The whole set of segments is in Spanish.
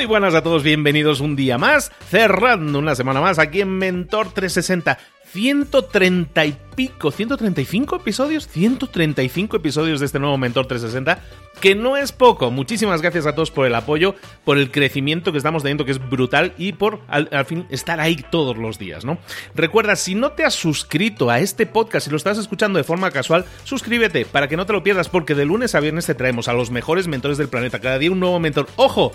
Muy buenas a todos, bienvenidos un día más, cerrando una semana más aquí en Mentor 360. 130 y pico, 135 episodios, 135 episodios de este nuevo Mentor 360, que no es poco. Muchísimas gracias a todos por el apoyo, por el crecimiento que estamos teniendo, que es brutal, y por al, fin estar ahí todos los días, ¿no? Recuerda, si no te has suscrito a este podcast, si lo estás escuchando de forma casual, suscríbete para que no te lo pierdas, porque de lunes a viernes te traemos a los mejores mentores del planeta, cada día un nuevo mentor. ¡Ojo!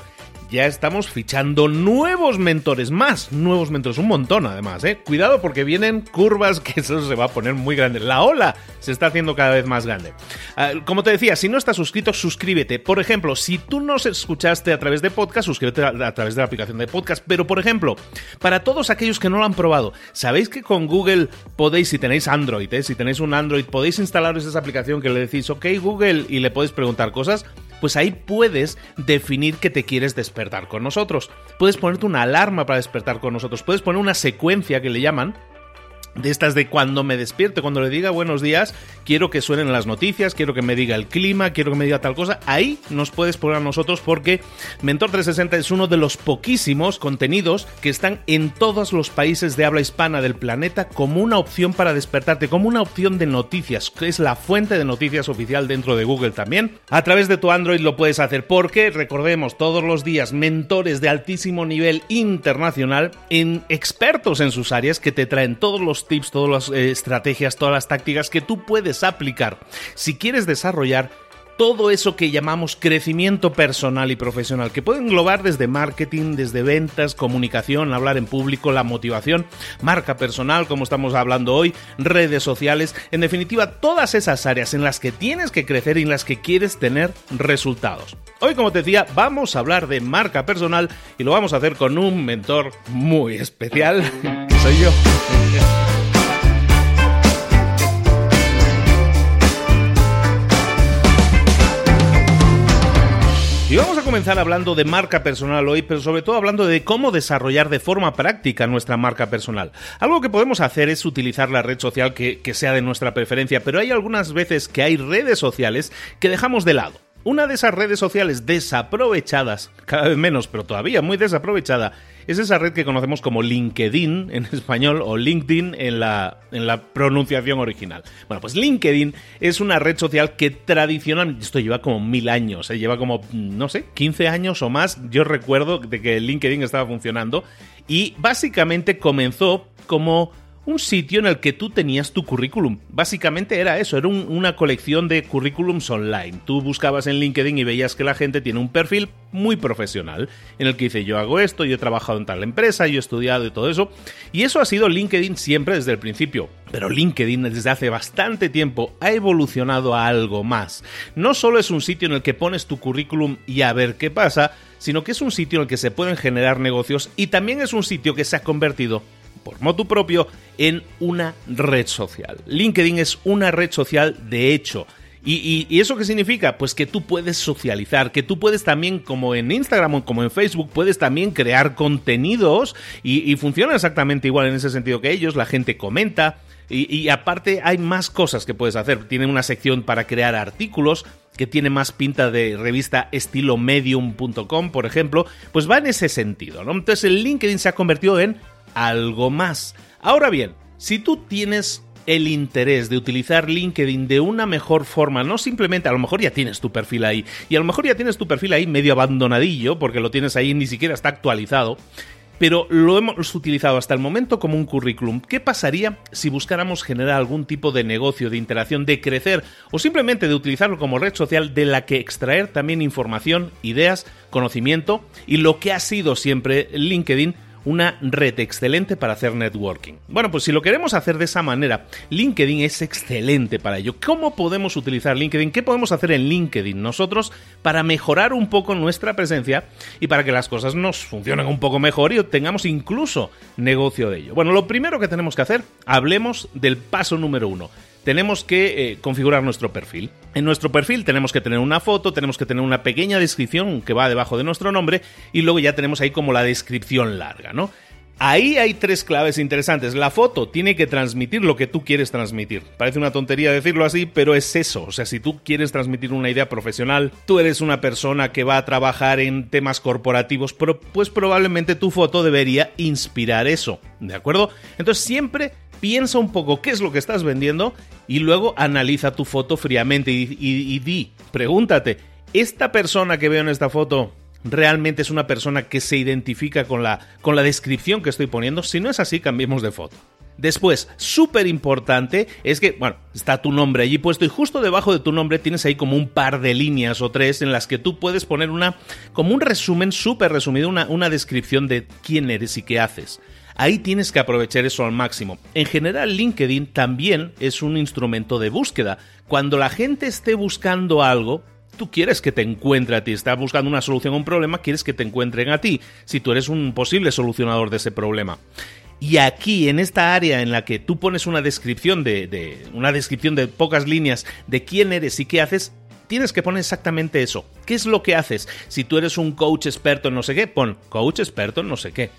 Ya estamos fichando nuevos mentores, más nuevos mentores, un montón además, ¿eh? Cuidado porque vienen curvas que eso se va a poner muy grande. La ola se está haciendo cada vez más grande. Ah, como te decía, si no estás suscrito, suscríbete. Por ejemplo, si tú nos escuchaste a través de podcast, suscríbete a, través de la aplicación de podcast. Pero, por ejemplo, para todos aquellos que no lo han probado, ¿sabéis que con Google podéis, si tenéis Android, ¿eh? si tenéis un Android, podéis instalaros esa aplicación que le decís, ok Google, y le podéis preguntar cosas? Pues ahí puedes definir que te quieres despertar con nosotros. Puedes ponerte una alarma para despertar con nosotros. Puedes poner una secuencia que le llaman de estas de cuando me despierte, cuando le diga buenos días, quiero que suenen las noticias, quiero que me diga el clima, quiero que me diga tal cosa, ahí nos puedes poner a nosotros porque Mentor 360 es uno de los poquísimos contenidos que están en todos los países de habla hispana del planeta como una opción para despertarte, como una opción de noticias, que es la fuente de noticias oficial dentro de Google también. A través de tu Android lo puedes hacer porque, recordemos, todos los días mentores de altísimo nivel internacional, en expertos en sus áreas que te traen todos los tips, todas las eh, estrategias, todas las tácticas que tú puedes aplicar si quieres desarrollar todo eso que llamamos crecimiento personal y profesional, que puede englobar desde marketing, desde ventas, comunicación, hablar en público, la motivación, marca personal, como estamos hablando hoy, redes sociales, en definitiva, todas esas áreas en las que tienes que crecer y en las que quieres tener resultados. Hoy, como te decía, vamos a hablar de marca personal y lo vamos a hacer con un mentor muy especial, que soy yo. Y vamos a comenzar hablando de marca personal hoy, pero sobre todo hablando de cómo desarrollar de forma práctica nuestra marca personal. Algo que podemos hacer es utilizar la red social que, que sea de nuestra preferencia, pero hay algunas veces que hay redes sociales que dejamos de lado. Una de esas redes sociales desaprovechadas, cada vez menos, pero todavía muy desaprovechada, es esa red que conocemos como LinkedIn en español o LinkedIn en la, en la pronunciación original. Bueno, pues LinkedIn es una red social que tradicionalmente, esto lleva como mil años, ¿eh? lleva como, no sé, 15 años o más, yo recuerdo de que LinkedIn estaba funcionando y básicamente comenzó como un sitio en el que tú tenías tu currículum. Básicamente era eso, era una colección de currículums online. Tú buscabas en LinkedIn y veías que la gente tiene un perfil muy profesional, en el que dice yo hago esto, yo he trabajado en tal empresa, yo he estudiado y todo eso. Y eso ha sido LinkedIn siempre desde el principio. Pero LinkedIn desde hace bastante tiempo ha evolucionado a algo más. No solo es un sitio en el que pones tu currículum y a ver qué pasa, sino que es un sitio en el que se pueden generar negocios y también es un sitio que se ha convertido por motu propio en una red social. LinkedIn es una red social de hecho. ¿Y, eso qué significa? Pues que tú puedes socializar, que tú puedes también, como en Instagram o como en Facebook, puedes también crear contenidos y, funciona exactamente igual en ese sentido que ellos, la gente comenta y, aparte hay más cosas que puedes hacer. Tienen una sección para crear artículos, que tiene más pinta de revista estilo medium.com, por ejemplo, pues va en ese sentido, ¿no? Entonces el LinkedIn se ha convertido en algo más. Ahora bien, si tú tienes el interés de utilizar LinkedIn de una mejor forma, no simplemente, a lo mejor ya tienes tu perfil ahí, y a lo mejor ya tienes tu perfil ahí medio abandonadillo, porque lo tienes ahí ni siquiera está actualizado, pero lo hemos utilizado hasta el momento como un currículum. ¿Qué pasaría si buscáramos generar algún tipo de negocio, de interacción, de crecer o simplemente de utilizarlo como red social de la que extraer también información, ideas, conocimiento y lo que ha sido siempre LinkedIn una red excelente para hacer networking. Bueno, pues si lo queremos hacer de esa manera, LinkedIn es excelente para ello. ¿Cómo podemos utilizar LinkedIn? ¿Qué podemos hacer en LinkedIn nosotros para mejorar un poco nuestra presencia y para que las cosas nos funcionen un poco mejor y obtengamos incluso negocio de ello? Bueno, lo primero que tenemos que hacer, hablemos del paso número uno tenemos que eh, configurar nuestro perfil. En nuestro perfil tenemos que tener una foto, tenemos que tener una pequeña descripción que va debajo de nuestro nombre y luego ya tenemos ahí como la descripción larga, ¿no? Ahí hay tres claves interesantes. La foto tiene que transmitir lo que tú quieres transmitir. Parece una tontería decirlo así, pero es eso. O sea, si tú quieres transmitir una idea profesional, tú eres una persona que va a trabajar en temas corporativos, pues probablemente tu foto debería inspirar eso. ¿De acuerdo? Entonces siempre piensa un poco qué es lo que estás vendiendo y luego analiza tu foto fríamente y, di, pregúntate, ¿esta persona que veo en esta foto realmente es una persona que se identifica con la, con la descripción que estoy poniendo. Si no es así, cambiemos de foto. Después, súper importante, es que, bueno, está tu nombre allí puesto y justo debajo de tu nombre tienes ahí como un par de líneas o tres en las que tú puedes poner una, como un resumen súper resumido, una, una descripción de quién eres y qué haces. Ahí tienes que aprovechar eso al máximo. En general, LinkedIn también es un instrumento de búsqueda. Cuando la gente esté buscando algo, tú quieres que te encuentre a ti, estás buscando una solución a un problema, quieres que te encuentren a ti, si tú eres un posible solucionador de ese problema. Y aquí, en esta área en la que tú pones una descripción de, una descripción de pocas líneas de quién eres y qué haces, tienes que poner exactamente eso. ¿Qué es lo que haces? Si tú eres un coach experto en no sé qué, pon coach experto en no sé qué.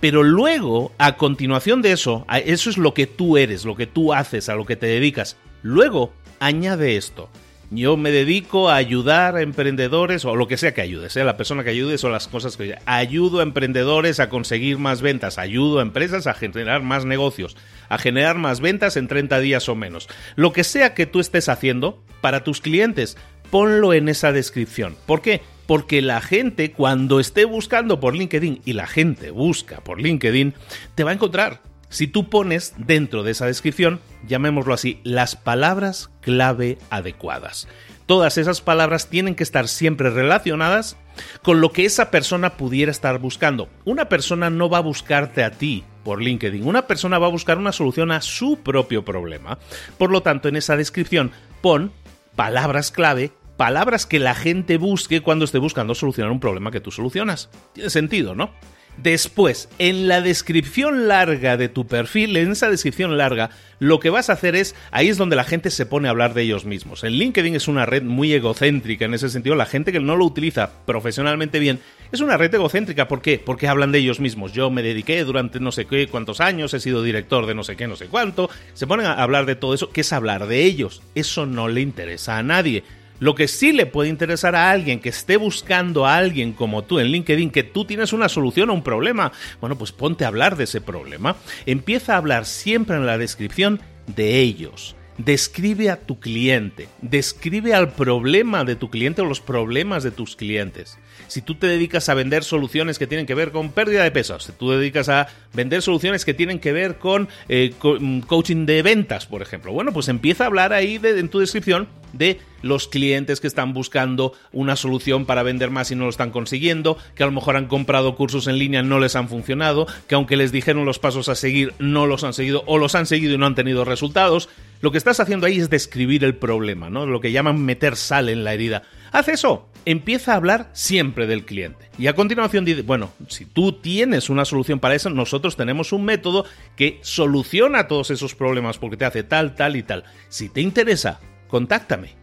Pero luego, a continuación de eso, eso es lo que tú eres, lo que tú haces, a lo que te dedicas. Luego, añade esto. Yo me dedico a ayudar a emprendedores o lo que sea que ayude, sea la persona que ayude o las cosas que ayudo a emprendedores a conseguir más ventas, ayudo a empresas a generar más negocios, a generar más ventas en 30 días o menos. Lo que sea que tú estés haciendo para tus clientes, ponlo en esa descripción. ¿Por qué? Porque la gente cuando esté buscando por LinkedIn y la gente busca por LinkedIn, te va a encontrar si tú pones dentro de esa descripción, llamémoslo así, las palabras clave adecuadas. Todas esas palabras tienen que estar siempre relacionadas con lo que esa persona pudiera estar buscando. Una persona no va a buscarte a ti por LinkedIn, una persona va a buscar una solución a su propio problema. Por lo tanto, en esa descripción pon palabras clave palabras que la gente busque cuando esté buscando solucionar un problema que tú solucionas. Tiene sentido, ¿no? Después, en la descripción larga de tu perfil, en esa descripción larga, lo que vas a hacer es, ahí es donde la gente se pone a hablar de ellos mismos. El LinkedIn es una red muy egocéntrica en ese sentido, la gente que no lo utiliza profesionalmente bien, es una red egocéntrica. ¿Por qué? Porque hablan de ellos mismos. Yo me dediqué durante no sé qué, cuántos años, he sido director de no sé qué, no sé cuánto. Se ponen a hablar de todo eso, que es hablar de ellos. Eso no le interesa a nadie. Lo que sí le puede interesar a alguien que esté buscando a alguien como tú en LinkedIn, que tú tienes una solución a un problema, bueno, pues ponte a hablar de ese problema. Empieza a hablar siempre en la descripción de ellos. Describe a tu cliente, describe al problema de tu cliente o los problemas de tus clientes. Si tú te dedicas a vender soluciones que tienen que ver con pérdida de peso, si tú te dedicas a vender soluciones que tienen que ver con, eh, mm, coaching de ventas, por ejemplo, bueno, pues empieza a hablar ahí en tu descripción de los clientes que están buscando una solución para vender más y no lo están consiguiendo, que a lo mejor han comprado cursos en línea, no les han funcionado, que aunque les dijeron los pasos a seguir, no los han seguido o los han seguido y no han tenido resultados. Lo que estás haciendo ahí es describir el problema, ¿no? Lo que llaman meter sal en la herida. Haz eso, empieza a hablar siempre del cliente. Y a continuación dice, bueno, si tú tienes una solución para eso, nosotros tenemos un método que soluciona todos esos problemas porque te hace tal, tal y tal. Si te interesa, contáctame.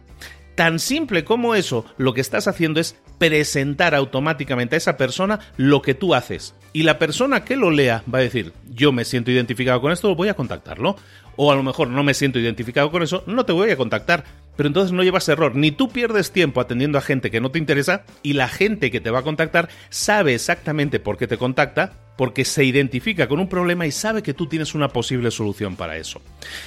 Tan simple como eso, lo que estás haciendo es presentar automáticamente a esa persona lo que tú haces. Y la persona que lo lea va a decir, yo me siento identificado con esto, voy a contactarlo. O a lo mejor no me siento identificado con eso, no te voy a contactar pero entonces no llevas error. Ni tú pierdes tiempo atendiendo a gente que no te interesa y la gente que te va a contactar sabe exactamente por qué te contacta, porque se identifica con un problema y sabe que tú tienes una posible solución para eso.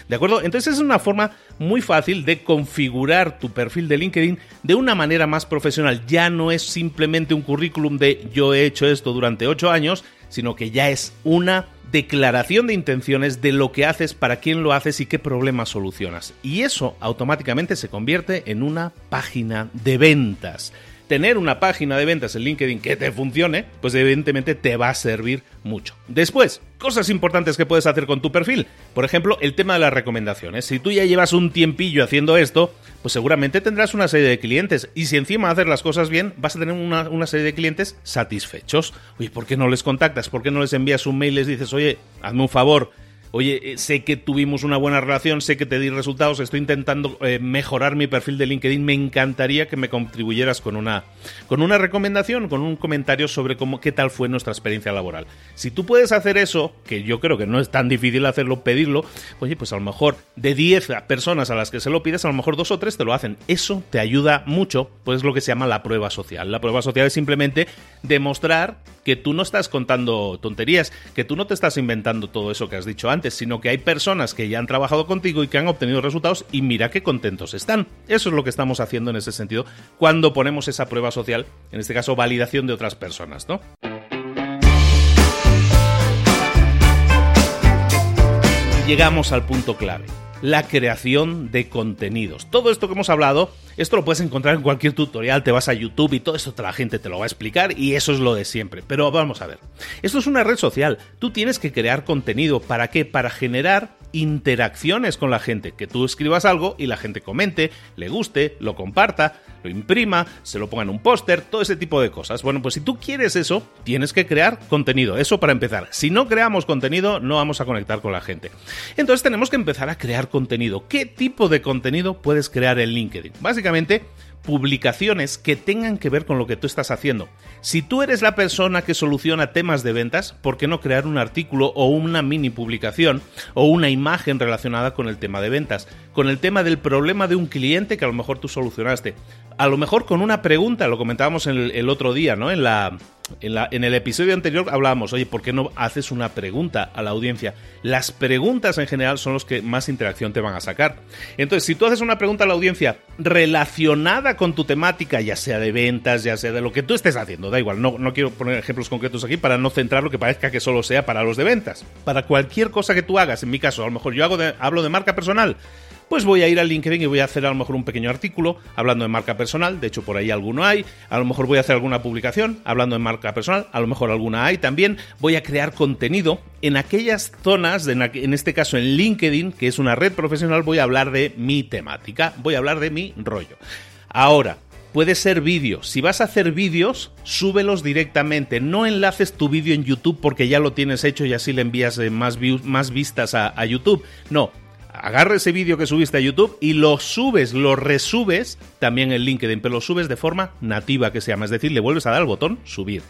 ¿De acuerdo? Entonces es una forma muy fácil de configurar tu perfil de LinkedIn de una manera más profesional. Ya no es simplemente un currículum de yo he hecho esto durante ocho años, sino que ya es una declaración de intenciones de lo que haces, para quién lo haces y qué problemas solucionas. Y eso automáticamente se convierte en una página de ventas tener una página de ventas en LinkedIn que te funcione, pues evidentemente te va a servir mucho. Después, cosas importantes que puedes hacer con tu perfil. Por ejemplo, el tema de las recomendaciones. Si tú ya llevas un tiempillo haciendo esto, pues seguramente tendrás una serie de clientes. Y si encima haces las cosas bien, vas a tener una, una serie de clientes satisfechos. Oye, ¿por qué no les contactas? ¿Por qué no les envías un mail y les dices, oye, hazme un favor? Oye, eh, sé que tuvimos una buena relación, sé que te di resultados, estoy intentando eh, mejorar mi perfil de LinkedIn, me encantaría que me contribuyeras con una, con una recomendación, con un comentario sobre cómo, qué tal fue nuestra experiencia laboral. Si tú puedes hacer eso, que yo creo que no es tan difícil hacerlo, pedirlo, oye, pues a lo mejor de 10 personas a las que se lo pides, a lo mejor dos o tres te lo hacen. Eso te ayuda mucho, pues es lo que se llama la prueba social. La prueba social es simplemente demostrar que tú no estás contando tonterías, que tú no te estás inventando todo eso que has dicho antes, sino que hay personas que ya han trabajado contigo y que han obtenido resultados y mira qué contentos están. Eso es lo que estamos haciendo en ese sentido cuando ponemos esa prueba social, en este caso validación de otras personas, ¿no? Llegamos al punto clave la creación de contenidos. Todo esto que hemos hablado, esto lo puedes encontrar en cualquier tutorial, te vas a YouTube y todo esto la gente te lo va a explicar y eso es lo de siempre. Pero vamos a ver, esto es una red social, tú tienes que crear contenido, ¿para qué? Para generar interacciones con la gente, que tú escribas algo y la gente comente, le guste, lo comparta, lo imprima, se lo ponga en un póster, todo ese tipo de cosas. Bueno, pues si tú quieres eso, tienes que crear contenido, eso para empezar. Si no creamos contenido, no vamos a conectar con la gente. Entonces tenemos que empezar a crear contenido. ¿Qué tipo de contenido puedes crear en LinkedIn? Básicamente, publicaciones que tengan que ver con lo que tú estás haciendo. Si tú eres la persona que soluciona temas de ventas, ¿por qué no crear un artículo o una mini publicación o una imagen relacionada con el tema de ventas? Con el tema del problema de un cliente que a lo mejor tú solucionaste. A lo mejor con una pregunta, lo comentábamos el, el otro día, ¿no? En la, en, el episodio anterior hablábamos, oye, ¿por qué no haces una pregunta a la audiencia? Las preguntas en general son los que más interacción te van a sacar. Entonces, si tú haces una pregunta a la audiencia relacionada con tu temática, ya sea de ventas, ya sea de lo que tú estés haciendo, da igual, no, quiero poner ejemplos concretos aquí para no centrar lo que parezca que solo sea para los de ventas. Para cualquier cosa que tú hagas, en mi caso, a lo mejor yo hago hablo de marca personal pues voy a ir a LinkedIn y voy a hacer a lo mejor un pequeño artículo hablando de marca personal, de hecho por ahí alguno hay, a lo mejor voy a hacer alguna publicación hablando de marca personal, a lo mejor alguna hay también, voy a crear contenido en aquellas zonas, en este caso en LinkedIn, que es una red profesional, voy a hablar de mi temática, voy a hablar de mi rollo. Ahora, puede ser vídeo. Si vas a hacer vídeos, súbelos directamente. No enlaces tu vídeo en YouTube porque ya lo tienes hecho y así le envías eh, más, más vistas a, YouTube. No, agarra ese vídeo que subiste a YouTube y lo subes, lo resubes también en LinkedIn, pero lo subes de forma nativa que se llama, es decir, le vuelves a dar al botón subir.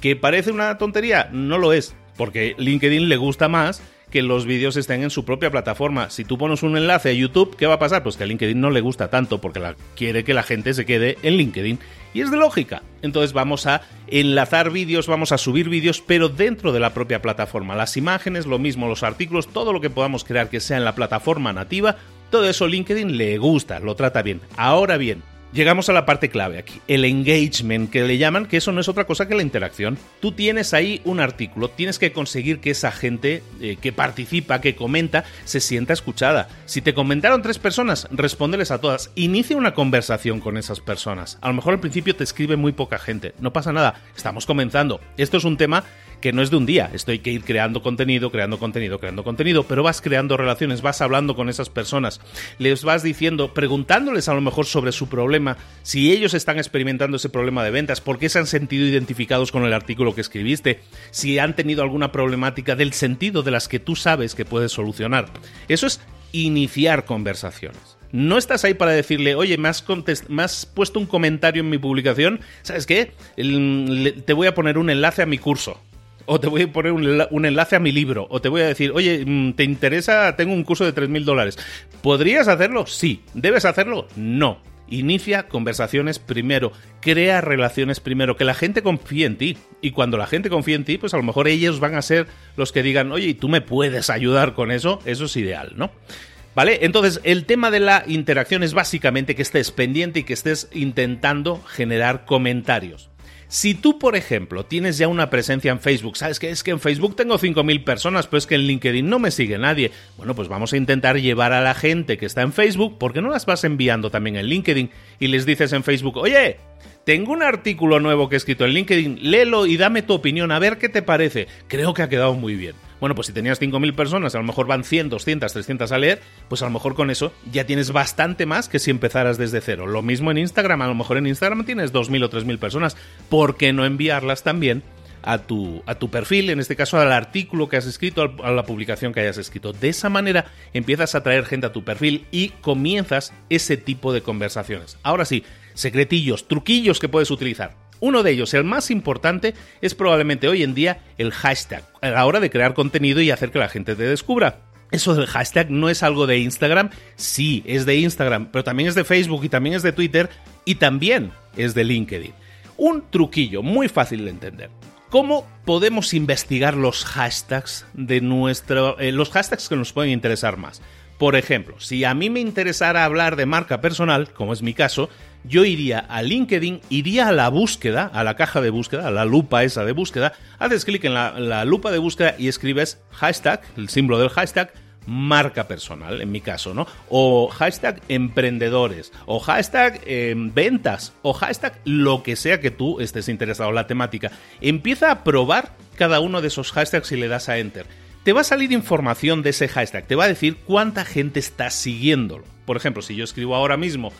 ¿Que parece una tontería? No lo es, porque LinkedIn le gusta más que los vídeos estén en su propia plataforma. Si tú pones un enlace a YouTube, ¿qué va a pasar? Pues que a LinkedIn no le gusta tanto porque quiere que la gente se quede en LinkedIn. Y es de lógica. Entonces vamos a enlazar vídeos, vamos a subir vídeos, pero dentro de la propia plataforma. Las imágenes, lo mismo, los artículos, todo lo que podamos crear que sea en la plataforma nativa, todo eso LinkedIn le gusta, lo trata bien. Ahora bien, Llegamos a la parte clave aquí, el engagement que le llaman, que eso no es otra cosa que la interacción. Tú tienes ahí un artículo, tienes que conseguir que esa gente eh, que participa, que comenta, se sienta escuchada. Si te comentaron tres personas, respóndeles a todas. Inicia una conversación con esas personas. A lo mejor al principio te escribe muy poca gente, no pasa nada, estamos comenzando. Esto es un tema que no es de un día. Esto hay que ir creando contenido, creando contenido, creando contenido, pero vas creando relaciones, vas hablando con esas personas, les vas diciendo, preguntándoles a lo mejor sobre su problema, si ellos están experimentando ese problema de ventas, por qué se han sentido identificados con el artículo que escribiste, si han tenido alguna problemática del sentido de las que tú sabes que puedes solucionar. Eso es iniciar conversaciones. No estás ahí para decirle, oye, me has, me has, puesto un comentario en mi publicación, ¿sabes qué? te voy a poner un enlace a mi curso o te voy a poner un, enlace a mi libro, o te voy a decir, oye, mm, ¿te interesa? Tengo un curso de 3.000 dólares. ¿Podrías hacerlo? Sí. ¿Debes hacerlo? No. Inicia conversaciones primero, crea relaciones primero, que la gente confíe en ti. Y cuando la gente confíe en ti, pues a lo mejor ellos van a ser los que digan, oye, ¿y tú me puedes ayudar con eso? Eso es ideal, ¿no? ¿Vale? Entonces, el tema de la interacción es básicamente que estés pendiente y que estés intentando generar comentarios. Si tú, por ejemplo, tienes ya una presencia en Facebook, sabes que es que en Facebook tengo 5.000 personas, pero es que en LinkedIn no me sigue nadie. Bueno, pues vamos a intentar llevar a la gente que está en Facebook, porque no las vas enviando también en LinkedIn y les dices en Facebook, oye, tengo un artículo nuevo que he escrito en LinkedIn, léelo y dame tu opinión, a ver qué te parece. Creo que ha quedado muy bien. Bueno, pues si tenías 5.000 personas, a lo mejor van 100, 200, 300 a leer, pues a lo mejor con eso ya tienes bastante más que si empezaras desde cero. Lo mismo en Instagram, a lo mejor en Instagram tienes 2.000 o 3.000 personas. ¿Por qué no enviarlas también a tu, a tu perfil, en este caso al artículo que has escrito, a la publicación que hayas escrito. De esa manera empiezas a traer gente a tu perfil y comienzas ese tipo de conversaciones. Ahora sí, secretillos, truquillos que puedes utilizar. Uno de ellos, el más importante, es probablemente hoy en día el hashtag, a la hora de crear contenido y hacer que la gente te descubra. Eso del hashtag no es algo de Instagram, sí, es de Instagram, pero también es de Facebook y también es de Twitter y también es de LinkedIn. Un truquillo muy fácil de entender. ¿Cómo podemos investigar los hashtags de nuestro, eh, los hashtags que nos pueden interesar más? Por ejemplo, si a mí me interesara hablar de marca personal, como es mi caso, yo iría a LinkedIn, iría a la búsqueda, a la caja de búsqueda, a la lupa esa de búsqueda, haces clic en la, lupa de búsqueda y escribes hashtag, el símbolo del hashtag, marca personal, en mi caso, ¿no? O hashtag emprendedores, o hashtag em, ventas, o hashtag lo que sea que tú estés interesado en la temática. Empieza a probar cada uno de esos hashtags y le das a enter. Te va a salir información de ese hashtag, te va a decir cuánta gente está siguiéndolo. Por ejemplo, si yo escribo ahora mismo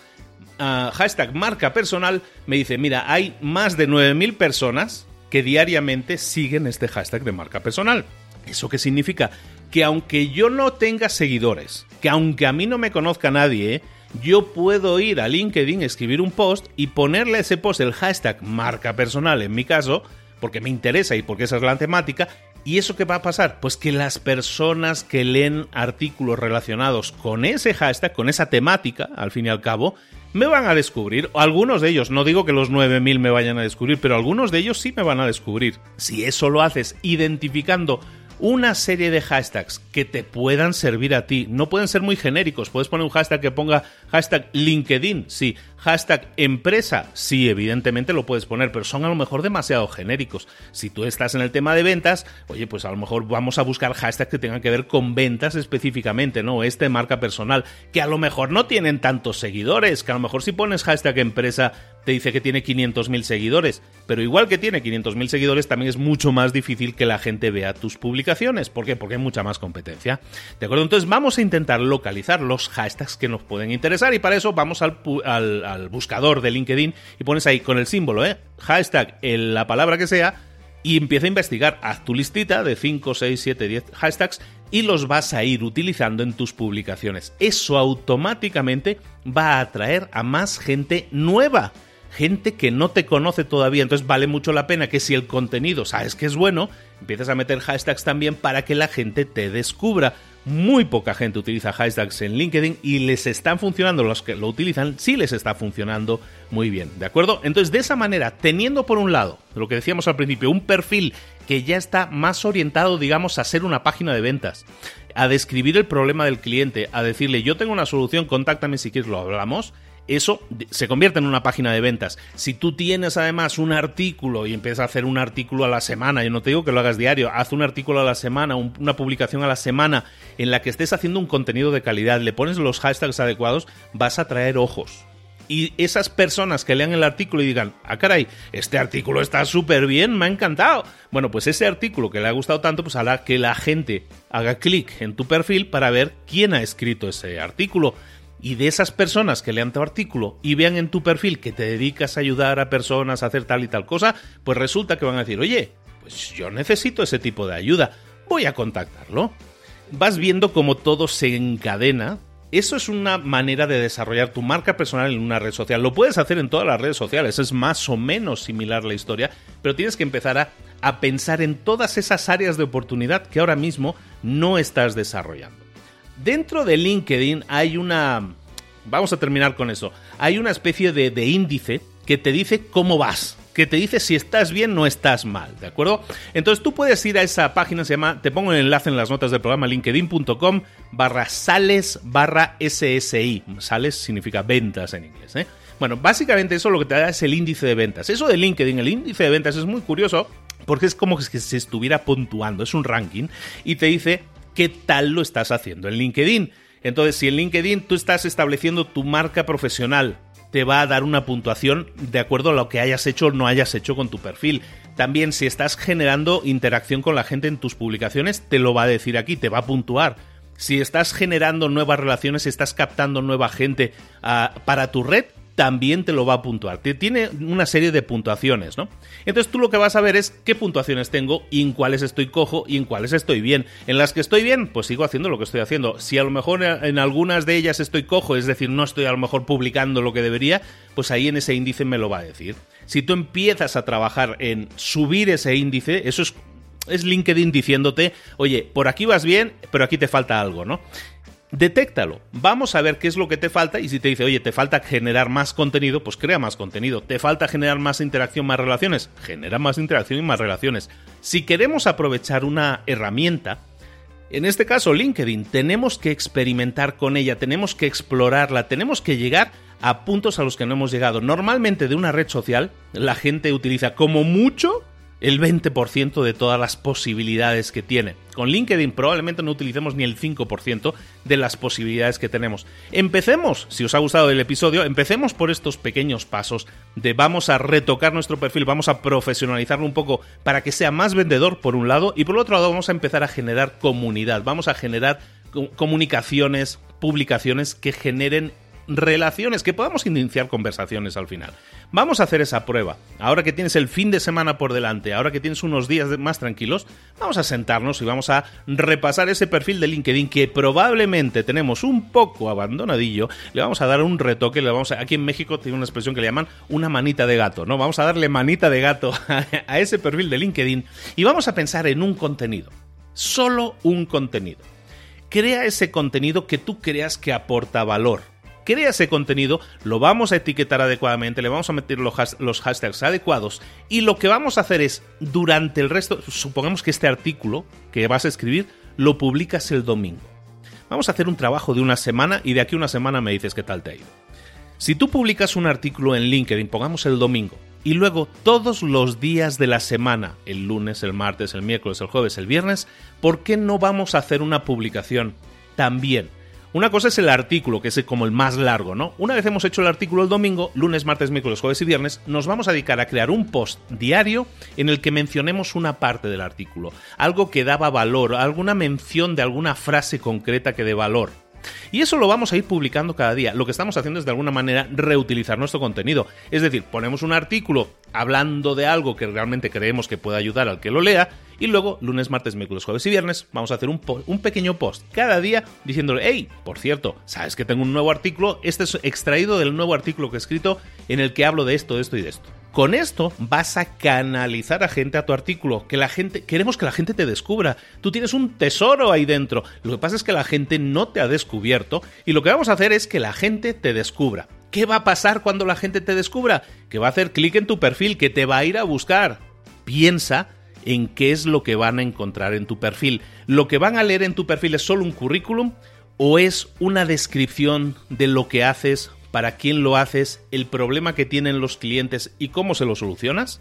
hashtag marca personal, me dice, mira, hay más de 9.000 personas que diariamente siguen este hashtag de marca personal. ¿Eso qué significa? Que aunque yo no tenga seguidores, que aunque a mí no me conozca nadie, yo puedo ir a LinkedIn, escribir un post y ponerle a ese post el hashtag marca personal, en mi caso, porque me interesa y porque esa es la temática. ¿Y eso qué va a pasar? Pues que las personas que leen artículos relacionados con ese hashtag, con esa temática, al fin y al cabo, me van a descubrir, algunos de ellos, no digo que los 9000 me vayan a descubrir, pero algunos de ellos sí me van a descubrir. Si eso lo haces identificando una serie de hashtags que te puedan servir a ti. No pueden ser muy genéricos. Puedes poner un hashtag que ponga hashtag LinkedIn, sí. Hashtag empresa, sí, evidentemente lo puedes poner, pero son a lo mejor demasiado genéricos. Si tú estás en el tema de ventas, oye, pues a lo mejor vamos a buscar hashtags que tengan que ver con ventas específicamente, ¿no? Este marca personal, que a lo mejor no tienen tantos seguidores, que a lo mejor si pones hashtag empresa te dice que tiene 500.000 seguidores, pero igual que tiene 500.000 seguidores, también es mucho más difícil que la gente vea tus publicaciones. ¿Por qué? Porque hay mucha más competencia. ¿De acuerdo? Entonces vamos a intentar localizar los hashtags que nos pueden interesar y para eso vamos al, al, buscador de LinkedIn y pones ahí con el símbolo, ¿eh? Hashtag, en la palabra que sea, y empieza a investigar. Haz tu listita de 5, 6, 7, 10 hashtags y los vas a ir utilizando en tus publicaciones. Eso automáticamente va a atraer a más gente nueva gente que no te conoce todavía. Entonces vale mucho la pena que si el contenido sabes que es bueno, empieces a meter hashtags también para que la gente te descubra. Muy poca gente utiliza hashtags en LinkedIn y les están funcionando, los que lo utilizan, sí les está funcionando muy bien, ¿de acuerdo? Entonces, de esa manera, teniendo por un lado, lo que decíamos al principio, un perfil que ya está más orientado, digamos, a ser una página de ventas, a describir el problema del cliente, a decirle, yo tengo una solución, contáctame si quieres, lo hablamos, eso se convierte en una página de ventas. Si tú tienes además un artículo y empiezas a hacer un artículo a la semana, yo no te digo que lo hagas diario, haz un artículo a la semana, una publicación a la semana en la que estés haciendo un contenido de calidad, le pones los hashtags adecuados, vas a traer ojos. Y esas personas que lean el artículo y digan, ah, caray, este artículo está súper bien, me ha encantado. Bueno, pues ese artículo que le ha gustado tanto, pues hará que la gente haga clic en tu perfil para ver quién ha escrito ese artículo y de esas personas que lean tu artículo y vean en tu perfil que te dedicas a ayudar a personas a hacer tal y tal cosa, pues resulta que van a decir, oye, pues yo necesito ese tipo de ayuda, voy a contactarlo. Vas viendo cómo todo se encadena. Eso es una manera de desarrollar tu marca personal en una red social. Lo puedes hacer en todas las redes sociales, es más o menos similar la historia, pero tienes que empezar a, a pensar en todas esas áreas de oportunidad que ahora mismo no estás desarrollando. Dentro de LinkedIn hay una... Vamos a terminar con eso. Hay una especie de, índice que te dice cómo vas, que te dice si estás bien o estás mal, ¿de acuerdo? Entonces tú puedes ir a esa página, se llama, te pongo el enlace en las notas del programa, linkedin.com barra sales barra SSI. Sales significa ventas en inglés, ¿eh? Bueno, básicamente eso lo que te da es el índice de ventas. Eso de LinkedIn, el índice de ventas es muy curioso porque es como que se estuviera puntuando, es un ranking y te dice qué tal lo estás haciendo en LinkedIn. Entonces, si en LinkedIn tú estás estableciendo tu marca profesional, te va a dar una puntuación de acuerdo a lo que hayas hecho o no hayas hecho con tu perfil. También si estás generando interacción con la gente en tus publicaciones, te lo va a decir aquí, te va a puntuar. Si estás generando nuevas relaciones, estás captando nueva gente ah, para tu red, también te lo va a puntuar. Tiene una serie de puntuaciones, ¿no? Entonces tú lo que vas a ver es qué puntuaciones tengo y en cuáles estoy cojo y en cuáles estoy bien. En las que estoy bien, pues sigo haciendo lo que estoy haciendo. Si a lo mejor en algunas de ellas estoy cojo, es decir, no estoy a lo mejor publicando lo que debería, pues ahí en ese índice me lo va a decir. Si tú empiezas a trabajar en subir ese índice, eso es es LinkedIn diciéndote, oye, por aquí vas bien, pero aquí te falta algo, ¿no? Detéctalo. Vamos a ver qué es lo que te falta y si te dice, oye, te falta generar más contenido, pues crea más contenido. Te falta generar más interacción, más relaciones, genera más interacción y más relaciones. Si queremos aprovechar una herramienta, en este caso LinkedIn, tenemos que experimentar con ella, tenemos que explorarla, tenemos que llegar a puntos a los que no hemos llegado. Normalmente de una red social, la gente utiliza como mucho el 20% de todas las posibilidades que tiene. Con LinkedIn probablemente no utilicemos ni el 5% de las posibilidades que tenemos. Empecemos, si os ha gustado el episodio, empecemos por estos pequeños pasos de vamos a retocar nuestro perfil, vamos a profesionalizarlo un poco para que sea más vendedor por un lado y por el otro lado vamos a empezar a generar comunidad, vamos a generar comunicaciones, publicaciones que generen relaciones, que podamos iniciar conversaciones al final. Vamos a hacer esa prueba. Ahora que tienes el fin de semana por delante, ahora que tienes unos días más tranquilos, vamos a sentarnos y vamos a repasar ese perfil de LinkedIn que probablemente tenemos un poco abandonadillo. Le vamos a dar un retoque, le vamos aquí en México tiene una expresión que le llaman una manita de gato, ¿no? Vamos a darle manita de gato a ese perfil de LinkedIn y vamos a pensar en un contenido. Solo un contenido. Crea ese contenido que tú creas que aporta valor crea ese contenido, lo vamos a etiquetar adecuadamente, le vamos a meter los, hashtags adecuados y lo que vamos a hacer es, durante el resto, supongamos que este artículo que vas a escribir lo publicas el domingo. Vamos a hacer un trabajo de una semana y de aquí a una semana me dices qué tal te ha ido. Si tú publicas un artículo en LinkedIn, pongamos el domingo, y luego todos los días de la semana, el lunes, el martes, el miércoles, el jueves, el viernes, ¿por qué no vamos a hacer una publicación también? Una cosa es el artículo, que es como el más largo, ¿no? Una vez hemos hecho el artículo el domingo, lunes, martes, miércoles, jueves y viernes, nos vamos a dedicar a crear un post diario en el que mencionemos una parte del artículo, algo que daba valor, alguna mención de alguna frase concreta que dé valor. Y eso lo vamos a ir publicando cada día. Lo que estamos haciendo es de alguna manera reutilizar nuestro contenido. Es decir, ponemos un artículo hablando de algo que realmente creemos que puede ayudar al que lo lea y luego lunes, martes, miércoles, jueves y viernes vamos a hacer un, un pequeño post cada día diciéndole, hey, por cierto, sabes que tengo un nuevo artículo, este es extraído del nuevo artículo que he escrito en el que hablo de esto, de esto y de esto. Con esto vas a canalizar a gente a tu artículo, que la gente queremos que la gente te descubra. Tú tienes un tesoro ahí dentro. Lo que pasa es que la gente no te ha descubierto y lo que vamos a hacer es que la gente te descubra. ¿Qué va a pasar cuando la gente te descubra? Que va a hacer clic en tu perfil, que te va a ir a buscar. Piensa en qué es lo que van a encontrar en tu perfil. ¿Lo que van a leer en tu perfil es solo un currículum o es una descripción de lo que haces para quién lo haces, el problema que tienen los clientes y cómo se lo solucionas?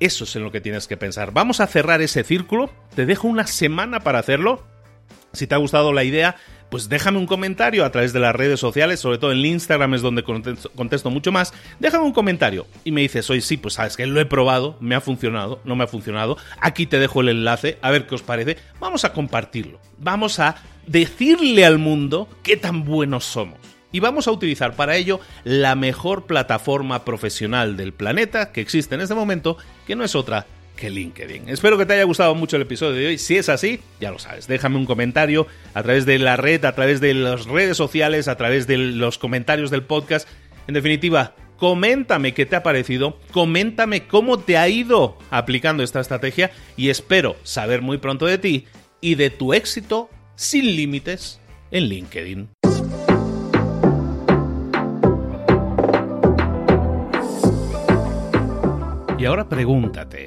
Eso es en lo que tienes que pensar. Vamos a cerrar ese círculo. Te dejo una semana para hacerlo. Si te ha gustado la idea, pues déjame un comentario a través de las redes sociales, sobre todo en Instagram es donde contesto, mucho más. Déjame un comentario y me dices, oye, sí, pues sabes que lo he probado, me ha funcionado, no me ha funcionado. Aquí te dejo el enlace, a ver qué os parece. Vamos a compartirlo. Vamos a decirle al mundo qué tan buenos somos y vamos a utilizar para ello la mejor plataforma profesional del planeta que existe en este momento, que no es otra que LinkedIn. Espero que te haya gustado mucho el episodio de hoy. Si es así, ya lo sabes, déjame un comentario a través de la red, a través de las redes sociales, a través de los comentarios del podcast. En definitiva, coméntame qué te ha parecido, coméntame cómo te ha ido aplicando esta estrategia y espero saber muy pronto de ti y de tu éxito sin límites en LinkedIn. Y ahora pregúntate,